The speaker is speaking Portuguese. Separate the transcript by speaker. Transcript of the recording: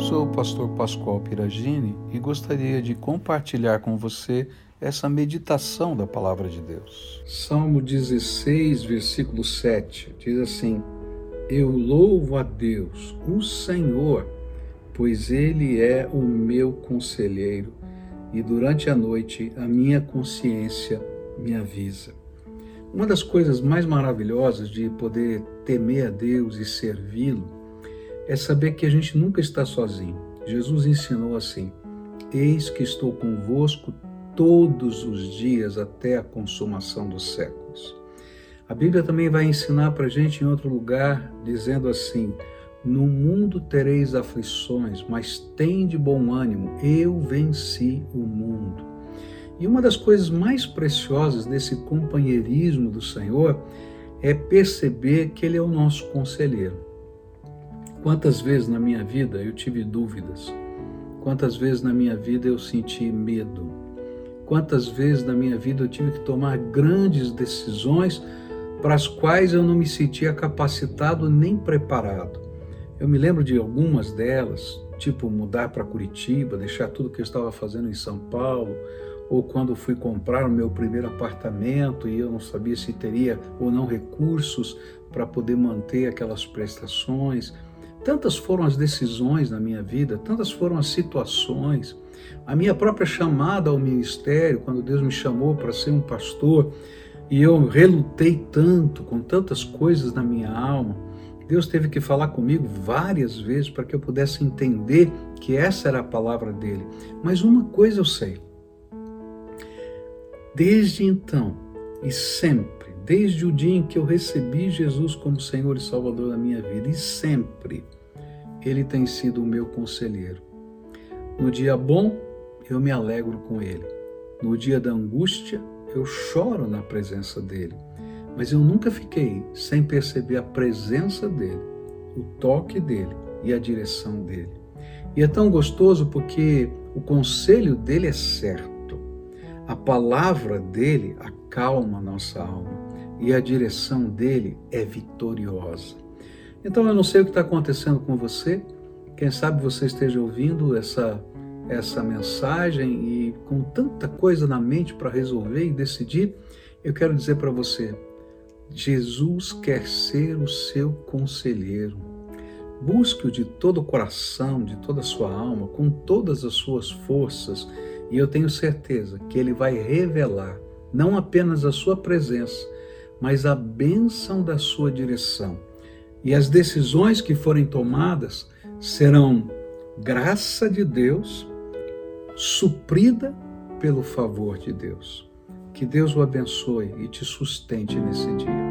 Speaker 1: Sou o pastor Pascoal Piragini e gostaria de compartilhar com você essa meditação da palavra de Deus. Salmo 16, versículo 7 diz assim: Eu louvo a Deus, o Senhor, pois Ele é o meu conselheiro e durante a noite a minha consciência me avisa. Uma das coisas mais maravilhosas de poder temer a Deus e servi-lo é saber que a gente nunca está sozinho. Jesus ensinou assim: Eis que estou convosco todos os dias até a consumação dos séculos. A Bíblia também vai ensinar para a gente em outro lugar, dizendo assim: No mundo tereis aflições, mas tem de bom ânimo, eu venci o mundo. E uma das coisas mais preciosas desse companheirismo do Senhor é perceber que Ele é o nosso conselheiro. Quantas vezes na minha vida eu tive dúvidas? Quantas vezes na minha vida eu senti medo? Quantas vezes na minha vida eu tive que tomar grandes decisões para as quais eu não me sentia capacitado nem preparado? Eu me lembro de algumas delas, tipo mudar para Curitiba, deixar tudo que eu estava fazendo em São Paulo, ou quando fui comprar o meu primeiro apartamento e eu não sabia se teria ou não recursos para poder manter aquelas prestações. Tantas foram as decisões na minha vida, tantas foram as situações. A minha própria chamada ao ministério, quando Deus me chamou para ser um pastor, e eu relutei tanto com tantas coisas na minha alma, Deus teve que falar comigo várias vezes para que eu pudesse entender que essa era a palavra dele. Mas uma coisa eu sei, Desde então e sempre, desde o dia em que eu recebi Jesus como Senhor e Salvador da minha vida, e sempre, Ele tem sido o meu conselheiro. No dia bom, eu me alegro com Ele. No dia da angústia, eu choro na presença dEle. Mas eu nunca fiquei sem perceber a presença dEle, o toque dEle e a direção dEle. E é tão gostoso porque o conselho dEle é certo a palavra dele acalma nossa alma e a direção dele é vitoriosa. Então eu não sei o que está acontecendo com você. Quem sabe você esteja ouvindo essa essa mensagem e com tanta coisa na mente para resolver e decidir, eu quero dizer para você: Jesus quer ser o seu conselheiro. Busque-o de todo o coração, de toda a sua alma, com todas as suas forças e eu tenho certeza que Ele vai revelar não apenas a sua presença, mas a bênção da sua direção. E as decisões que forem tomadas serão graça de Deus, suprida pelo favor de Deus. Que Deus o abençoe e te sustente nesse dia.